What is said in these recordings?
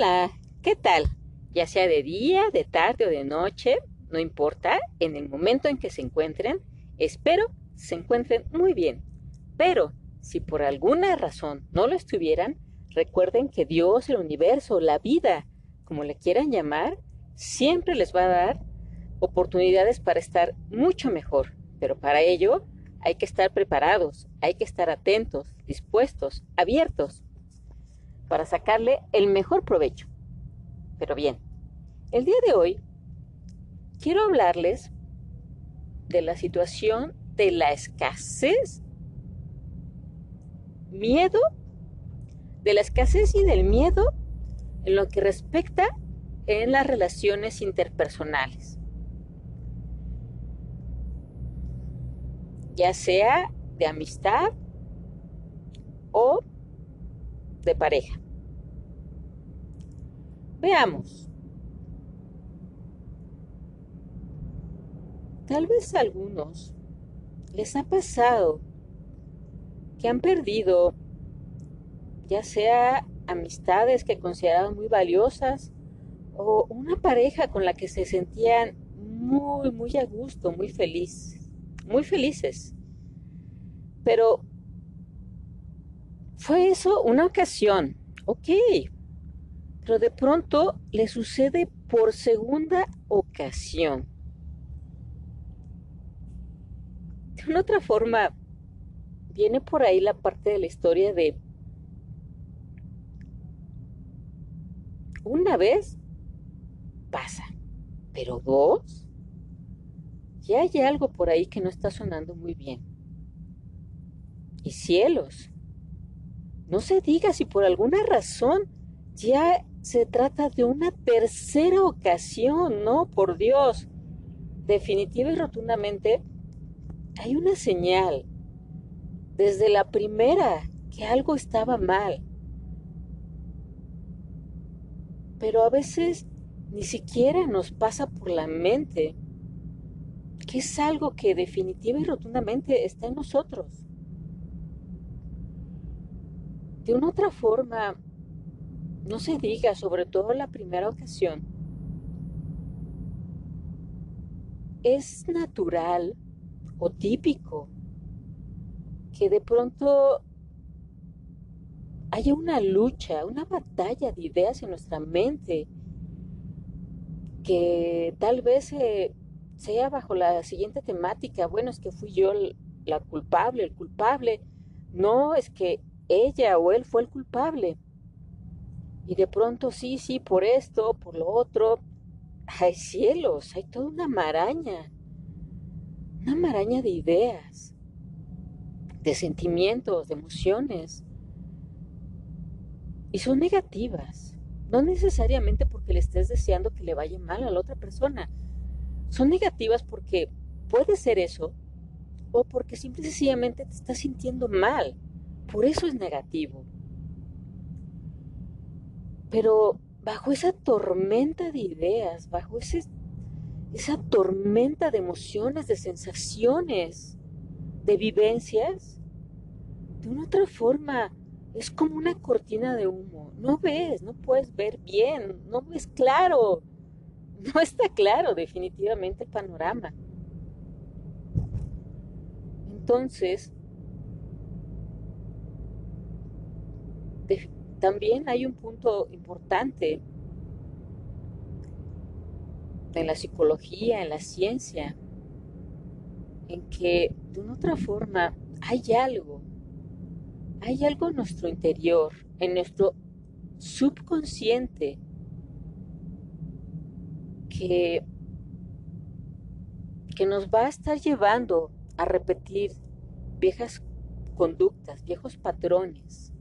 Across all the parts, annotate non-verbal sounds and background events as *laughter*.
Hola, ¿qué tal? Ya sea de día, de tarde o de noche, no importa, en el momento en que se encuentren, espero se encuentren muy bien. Pero si por alguna razón no lo estuvieran, recuerden que Dios, el universo, la vida, como le quieran llamar, siempre les va a dar oportunidades para estar mucho mejor. Pero para ello hay que estar preparados, hay que estar atentos, dispuestos, abiertos para sacarle el mejor provecho. Pero bien, el día de hoy quiero hablarles de la situación de la escasez, miedo, de la escasez y del miedo en lo que respecta en las relaciones interpersonales. Ya sea de amistad o pareja. Veamos. Tal vez a algunos les ha pasado que han perdido ya sea amistades que consideraban muy valiosas o una pareja con la que se sentían muy, muy a gusto, muy feliz, muy felices. Pero fue eso una ocasión, ok, pero de pronto le sucede por segunda ocasión. De una otra forma, viene por ahí la parte de la historia de una vez pasa, pero dos, ya hay algo por ahí que no está sonando muy bien. Y cielos, no se diga si por alguna razón ya se trata de una tercera ocasión, no, por Dios. Definitiva y rotundamente hay una señal desde la primera que algo estaba mal. Pero a veces ni siquiera nos pasa por la mente que es algo que definitiva y rotundamente está en nosotros. De una otra forma, no se diga, sobre todo la primera ocasión, es natural o típico que de pronto haya una lucha, una batalla de ideas en nuestra mente, que tal vez eh, sea bajo la siguiente temática, bueno, es que fui yo la culpable, el culpable, no, es que ella o él fue el culpable. Y de pronto, sí, sí, por esto, por lo otro. Hay cielos, hay toda una maraña. Una maraña de ideas, de sentimientos, de emociones. Y son negativas. No necesariamente porque le estés deseando que le vaya mal a la otra persona. Son negativas porque puede ser eso o porque simple y sencillamente te estás sintiendo mal por eso es negativo. Pero bajo esa tormenta de ideas, bajo esa tormenta de emociones, de sensaciones, de vivencias, de una otra forma es como una cortina de humo. No ves, no puedes ver bien, no ves claro. No está claro definitivamente el panorama. Entonces, también hay un punto importante en la psicología, en la ciencia, en que de una otra forma hay algo, hay algo en nuestro interior, en nuestro subconsciente, que, que nos va a estar llevando a repetir viejas conductas, viejos patrones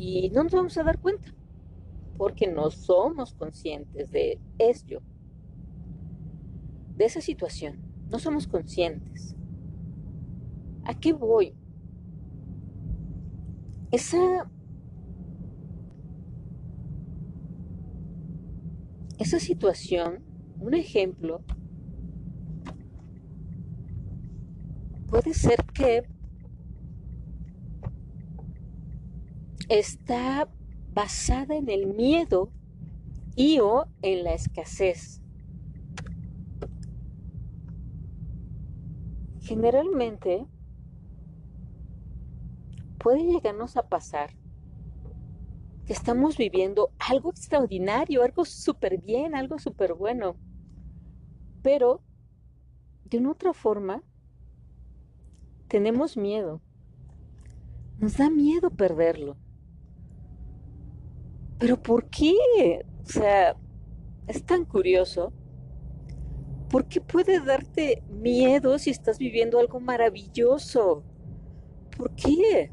y no nos vamos a dar cuenta porque no somos conscientes de ello, de esa situación. No somos conscientes. ¿A qué voy? Esa esa situación, un ejemplo, puede ser que está basada en el miedo y o en la escasez. Generalmente puede llegarnos a pasar que estamos viviendo algo extraordinario, algo súper bien, algo súper bueno, pero de una otra forma tenemos miedo. Nos da miedo perderlo. Pero ¿por qué? O sea, es tan curioso. ¿Por qué puede darte miedo si estás viviendo algo maravilloso? ¿Por qué?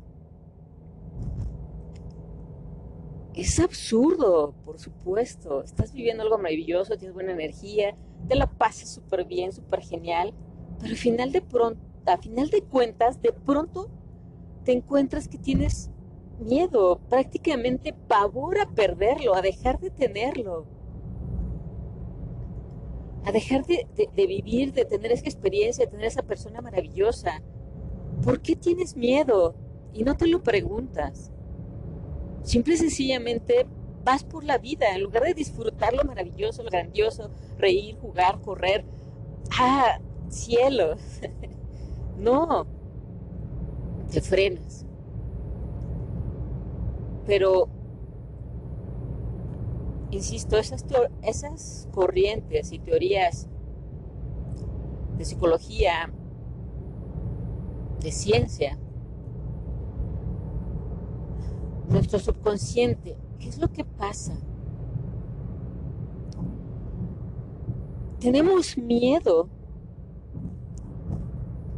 Es absurdo, por supuesto. Estás viviendo algo maravilloso, tienes buena energía, te la pasas súper bien, súper genial, pero al final de pronto, a final de cuentas, de pronto te encuentras que tienes miedo, prácticamente pavor a perderlo, a dejar de tenerlo, a dejar de, vivir, de tener esa experiencia, de tener esa persona maravillosa. ¿Por qué tienes miedo? Y no te lo preguntas. Simple y sencillamente vas por la vida, en lugar de disfrutar lo maravilloso, lo grandioso, reír, jugar, correr. ¡Ah, cielo! *laughs* no, te frenas. Pero, insisto, esas, esas corrientes y teorías de psicología, de ciencia, nuestro subconsciente. ¿Qué es lo que pasa? Tenemos miedo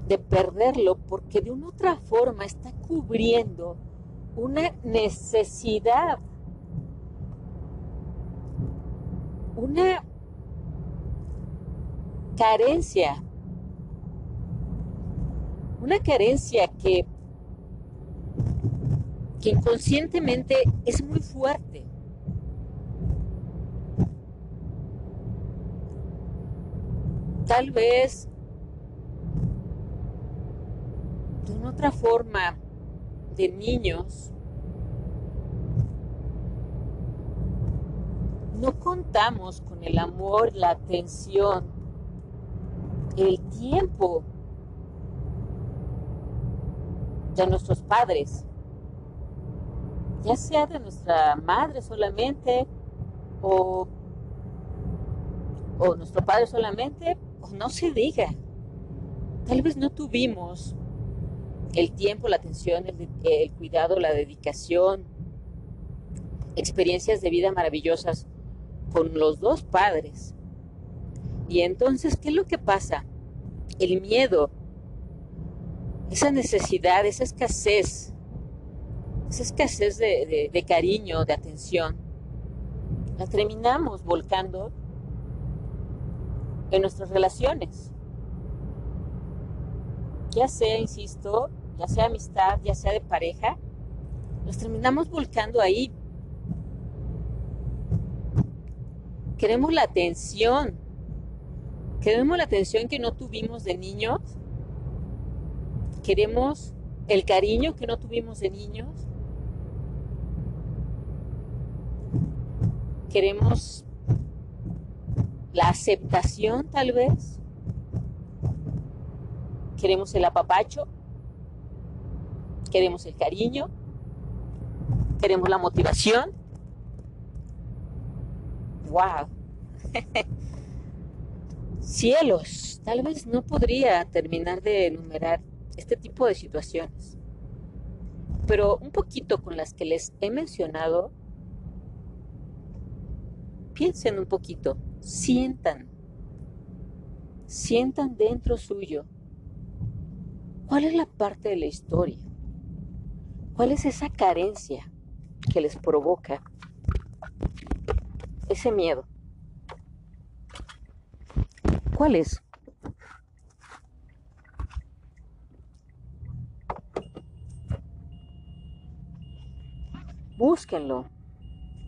de perderlo porque de una otra forma está cubriendo una necesidad, una carencia, una carencia que que inconscientemente es muy fuerte. Tal vez de una otra forma de niños no contamos con el amor, la atención, el tiempo de nuestros padres ya sea de nuestra madre solamente o, o nuestro padre solamente, o no se diga. Tal vez no tuvimos el tiempo, la atención, el, cuidado, la dedicación, experiencias de vida maravillosas con los dos padres. Y entonces, ¿qué es lo que pasa? El miedo, esa necesidad, esa escasez esa escasez de, de, cariño, de atención, la terminamos volcando en nuestras relaciones. Ya sea, insisto, ya sea amistad, ya sea de pareja, nos terminamos volcando ahí. Queremos la atención. Queremos la atención que no tuvimos de niños. Queremos el cariño que no tuvimos de niños. Queremos la aceptación tal vez. Queremos el apapacho. Queremos el cariño. Queremos la motivación. ¡Wow! *laughs* Cielos, tal vez no podría terminar de enumerar este tipo de situaciones, pero un poquito con las que les he mencionado piensen un poquito, sientan, sientan dentro suyo cuál es la parte de la historia, cuál es esa carencia que les provoca ese miedo. ¿Cuál es? Búsquenlo,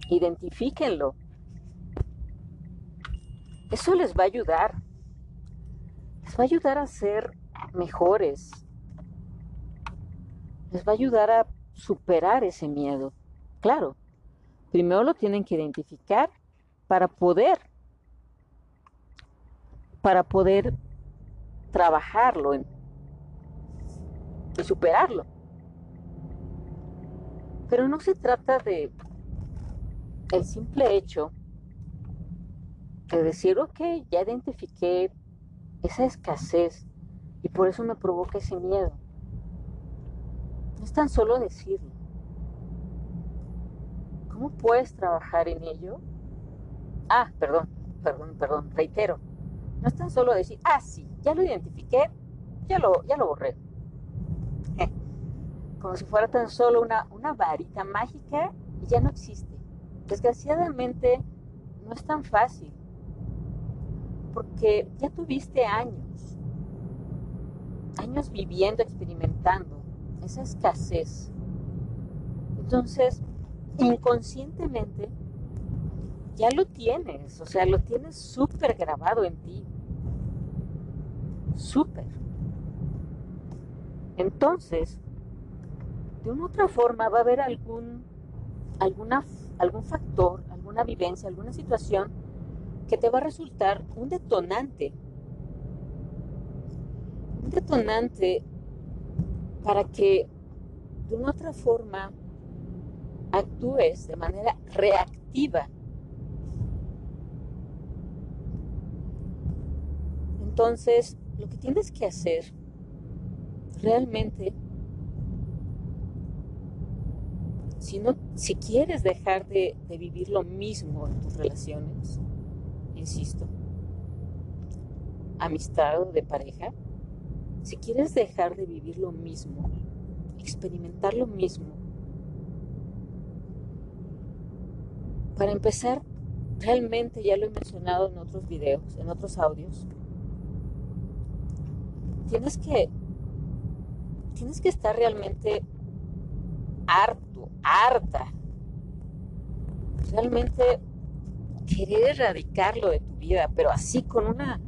identifíquenlo eso les va a ayudar. Les va a ayudar a ser mejores. Les va a ayudar a superar ese miedo. Claro, primero lo tienen que identificar para poder, para poder trabajarlo y superarlo. Pero no se trata de el simple hecho de decir, ok, ya identifiqué esa escasez y por eso me provoca ese miedo. No es tan solo decirlo. ¿Cómo puedes trabajar en ello? Ah, perdón, perdón, perdón, reitero. No es tan solo decir, ah, sí, ya lo identifiqué, ya lo, ya lo borré. Como si fuera tan solo una, una varita mágica y ya no existe. Desgraciadamente no es tan fácil porque ya tuviste años, años viviendo, experimentando esa escasez. Entonces, inconscientemente, ya lo tienes, o sea, lo tienes súper grabado en ti. Súper. Entonces, de una u otra forma va a haber algún, alguna, algún factor, alguna vivencia, alguna situación que te va a resultar un detonante. Un detonante para que de una otra forma actúes de manera reactiva. Entonces, lo que tienes que hacer realmente, si, no, si quieres dejar de, de vivir lo mismo en tus relaciones, insisto, amistad de pareja, si quieres dejar de vivir lo mismo, experimentar lo mismo, para empezar, realmente ya lo he mencionado en otros videos, en otros audios, tienes que, tienes que estar realmente harto, harta, realmente querer erradicarlo de tu vida, pero así con una,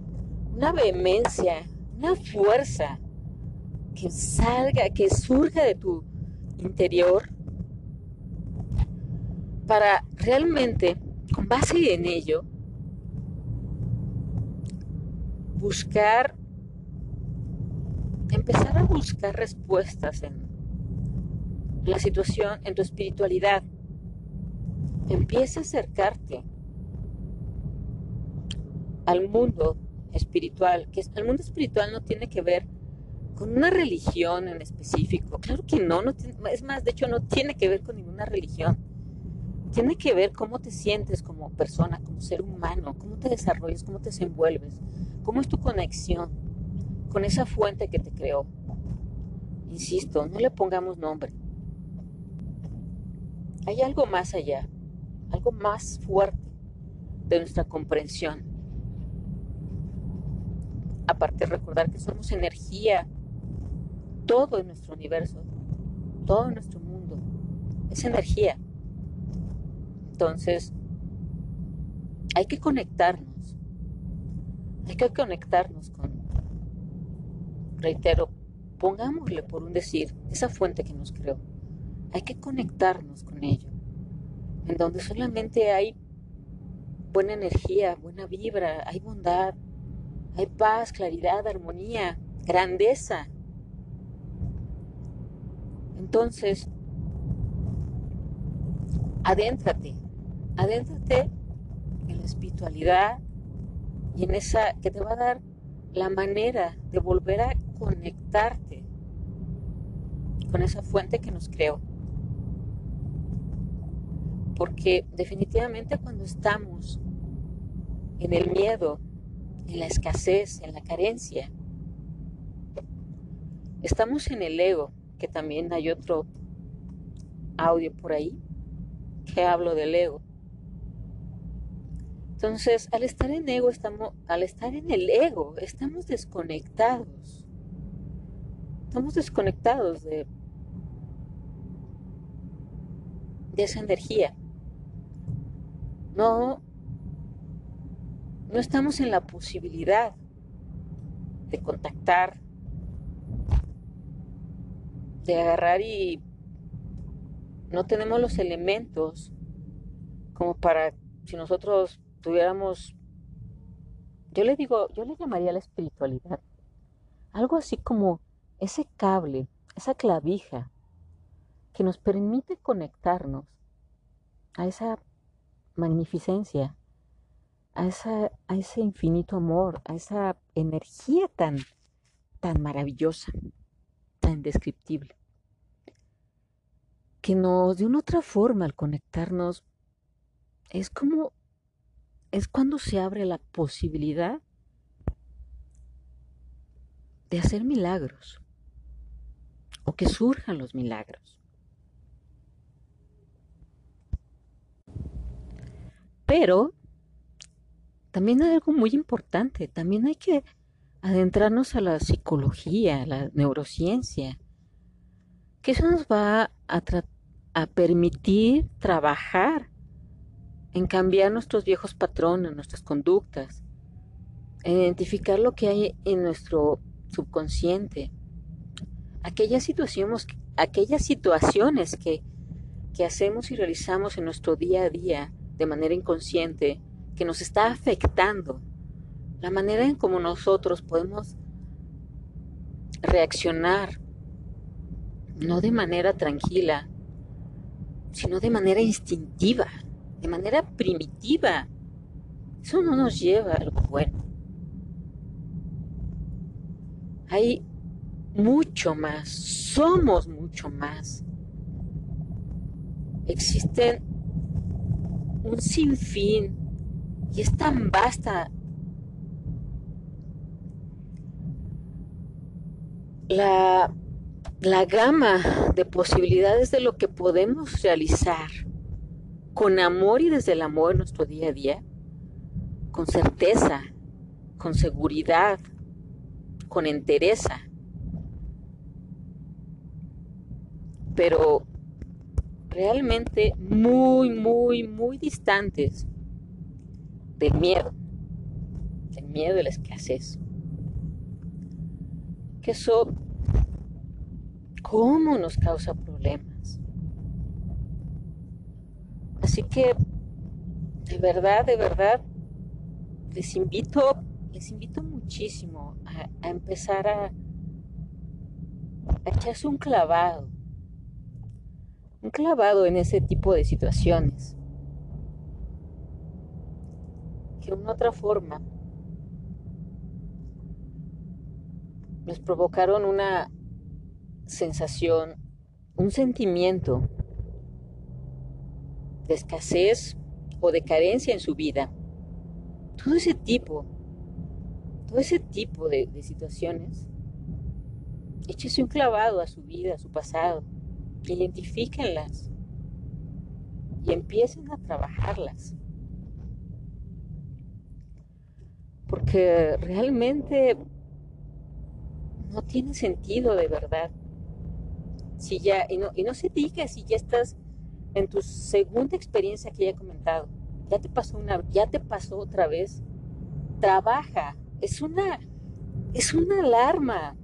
una vehemencia, una fuerza que salga, que surja de tu interior para realmente, con base en ello, buscar, empezar a buscar respuestas en la situación, en tu espiritualidad. Empieza a acercarte al mundo espiritual, que el mundo espiritual no tiene que ver con una religión en específico. Claro que no, no es más, de hecho no tiene que ver con ninguna religión. Tiene que ver cómo te sientes como persona, como ser humano, cómo te desarrollas, cómo te desenvuelves, cómo es tu conexión con esa fuente que te creó. Insisto, no le pongamos nombre. Hay algo más allá, algo más fuerte de nuestra comprensión Aparte recordar que somos energía, todo en nuestro universo, todo en nuestro mundo es energía. Entonces, hay que conectarnos. Hay que conectarnos con, reitero, pongámosle por un decir, esa fuente que nos creó. Hay que conectarnos con ello, en donde solamente hay buena energía, buena vibra, hay bondad, hay paz, claridad, armonía, grandeza. Entonces, adéntrate, adéntrate en la espiritualidad y en esa que te va a dar la manera de volver a conectarte con esa fuente que nos creó. Porque definitivamente cuando estamos en el miedo, en la escasez, en la carencia. Estamos en el ego, que también hay otro audio por ahí que hablo del ego. Entonces, al estar en ego, estamos, al estar en el ego, estamos desconectados. Estamos desconectados de, de esa energía. No no estamos en la posibilidad de contactar, de agarrar y no tenemos los elementos como para, si nosotros tuviéramos, yo le digo, yo le llamaría la espiritualidad, algo así como ese cable, esa clavija que nos permite conectarnos a esa magnificencia, a, a ese infinito amor, a esa energía tan, tan maravillosa, tan indescriptible, que nos, de una otra forma, al conectarnos, es como, es cuando se abre la posibilidad de hacer milagros o que surjan los milagros. Pero también hay algo muy importante, también hay que adentrarnos a la psicología, a la neurociencia, que eso nos va a, a permitir trabajar en cambiar nuestros viejos patrones, nuestras conductas, en identificar lo que hay en nuestro subconsciente, aquellas situaciones, aquellas situaciones que, que hacemos y realizamos en nuestro día a día, de manera inconsciente que nos está afectando, la manera en cómo nosotros podemos reaccionar, no de manera tranquila, sino de manera instintiva, de manera primitiva. Eso no nos lleva a algo bueno. Hay mucho más, somos mucho más. Existen un sinfín y es tan vasta la, la gama de posibilidades de lo que podemos realizar con amor y desde el amor en nuestro día a día, con certeza, con seguridad, con entereza. Pero realmente muy, muy, muy distantes del miedo, del miedo de la escasez. Que eso, ¿cómo nos causa problemas? Así que, de verdad, de verdad, les invito, les invito muchísimo a, empezar a, a echarse un clavado un clavado en ese tipo de situaciones. Que una otra forma nos provocaron una sensación, un sentimiento de escasez o de carencia en su vida. Todo ese tipo, todo ese tipo de, de situaciones, échese un clavado a su vida, a su pasado identifíquenlas y empiecen a trabajarlas. Porque realmente no tiene sentido de verdad. Si ya, y no, y no se diga si ya estás en tu segunda experiencia que ya he comentado, ya te pasó una, ya te pasó otra vez, trabaja, es una, es una alarma.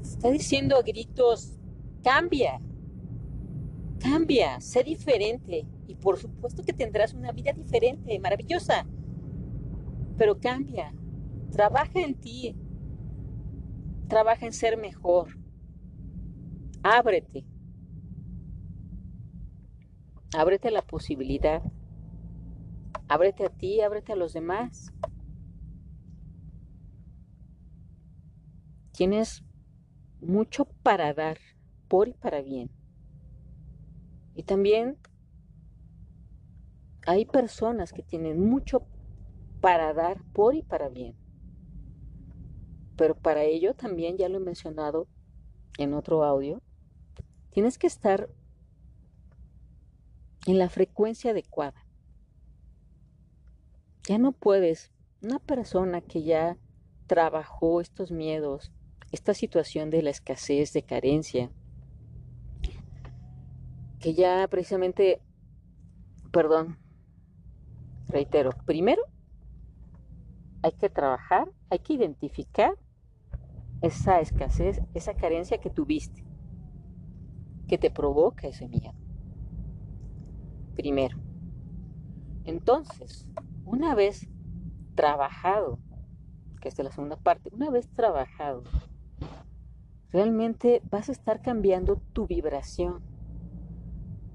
Está diciendo a gritos, Cambia, cambia, sé diferente y por supuesto que tendrás una vida diferente, maravillosa. Pero cambia, trabaja en ti, trabaja en ser mejor, ábrete, ábrete a la posibilidad, ábrete a ti, ábrete a los demás. Tienes mucho para dar por y para bien. Y también hay personas que tienen mucho para dar por y para bien. Pero para ello también, ya lo he mencionado en otro audio, tienes que estar en la frecuencia adecuada. Ya no puedes, una persona que ya trabajó estos miedos, esta situación de la escasez, de carencia, que ya precisamente, perdón, reitero, primero hay que trabajar, hay que identificar esa escasez, esa carencia que tuviste. que te provoca ese miedo. Primero. Entonces, una vez trabajado, que es la segunda parte, una vez trabajado, realmente vas a estar cambiando tu vibración.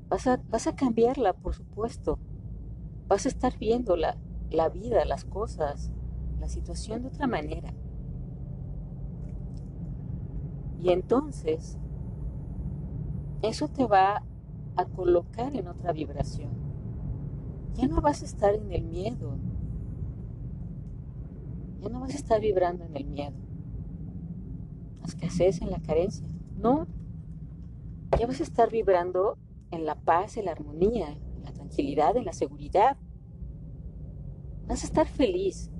Vas a, vas a cambiarla, por supuesto. Vas a estar viendo la, la vida, las cosas, la situación de otra manera. Y entonces, eso te va a colocar en otra vibración. Ya no vas a estar en el miedo. Ya no vas a estar vibrando en el miedo. La escasez, en la carencia. No. Ya vas a estar vibrando en la paz, en la armonía, en la tranquilidad, en la seguridad. Vas a estar feliz.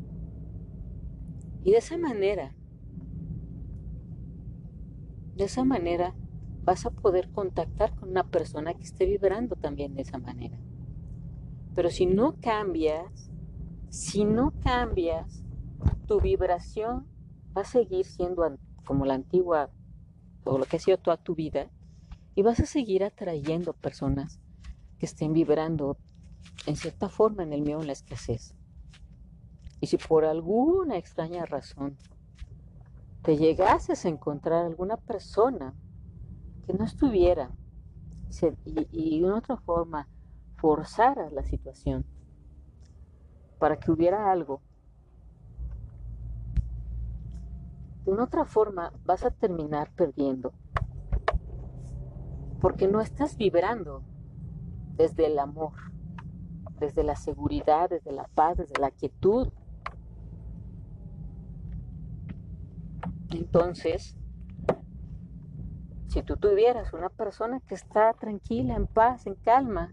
Y de esa manera, de esa manera vas a poder contactar con una persona que esté vibrando también de esa manera. Pero si no cambias, si no cambias, tu vibración va a seguir siendo como la antigua o lo que ha sido toda tu vida y vas a seguir atrayendo personas que estén vibrando en cierta forma en el miedo en la escasez. Y si por alguna extraña razón te llegases a encontrar alguna persona que no estuviera y, de otra forma forzara la situación para que hubiera algo, de una otra forma vas a terminar perdiendo. Porque no estás vibrando desde el amor, desde la seguridad, desde la paz, desde la quietud, Entonces, si tú tuvieras una persona que está tranquila, en paz, en calma,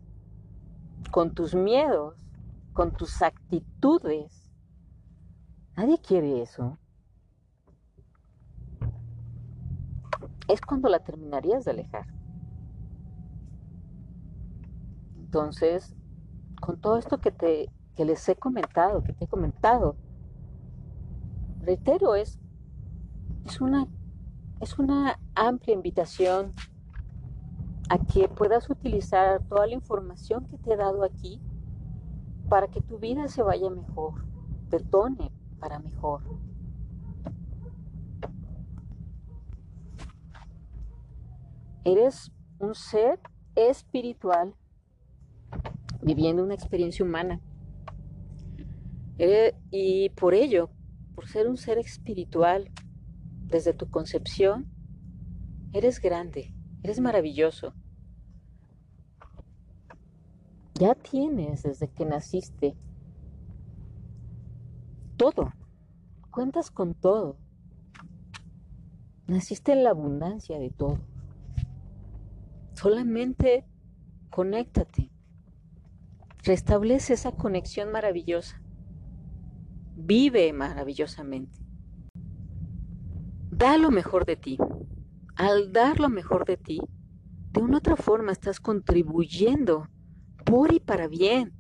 con tus miedos, con tus actitudes, nadie quiere eso. Es cuando la terminarías de alejar. Entonces, con todo esto que te que les he comentado, que te he comentado, reitero, es es una, es una amplia invitación a que puedas utilizar toda la información que te he dado aquí para que tu vida se vaya mejor, te tone para mejor. Eres un ser espiritual viviendo una experiencia humana. y por ello, por ser un ser espiritual, desde tu concepción, eres grande, eres maravilloso. Ya tienes desde que naciste todo, cuentas con todo. Naciste en la abundancia de todo. Solamente conéctate. Restablece esa conexión maravillosa. Vive maravillosamente da lo mejor de ti. Al dar lo mejor de ti, de una otra forma estás contribuyendo por y para bien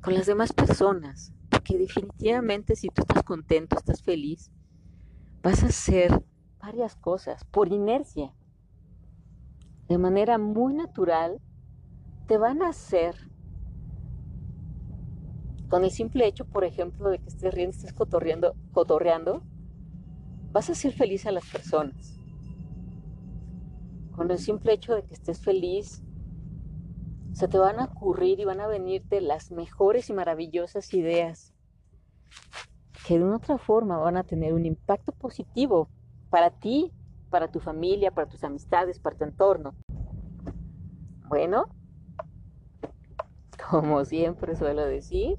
con las demás personas. Porque definitivamente si tú estás contento, estás feliz, vas a hacer varias cosas por inercia. De manera muy natural, te van a hacer con el simple hecho, por ejemplo, de que estés riendo, estés cotorreando, cotorreando, vas a ser feliz a las personas. Con el simple hecho de que estés feliz, se te van a ocurrir y van a venirte las mejores y maravillosas ideas que de una otra forma van a tener un impacto positivo para ti, para tu familia, para tus amistades, para tu entorno. Bueno, como siempre suelo decir,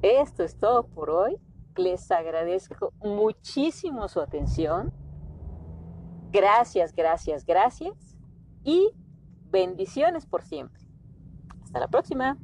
esto es todo por hoy. Les agradezco muchísimo su atención. Gracias, gracias, gracias. Y bendiciones por siempre. Hasta la próxima.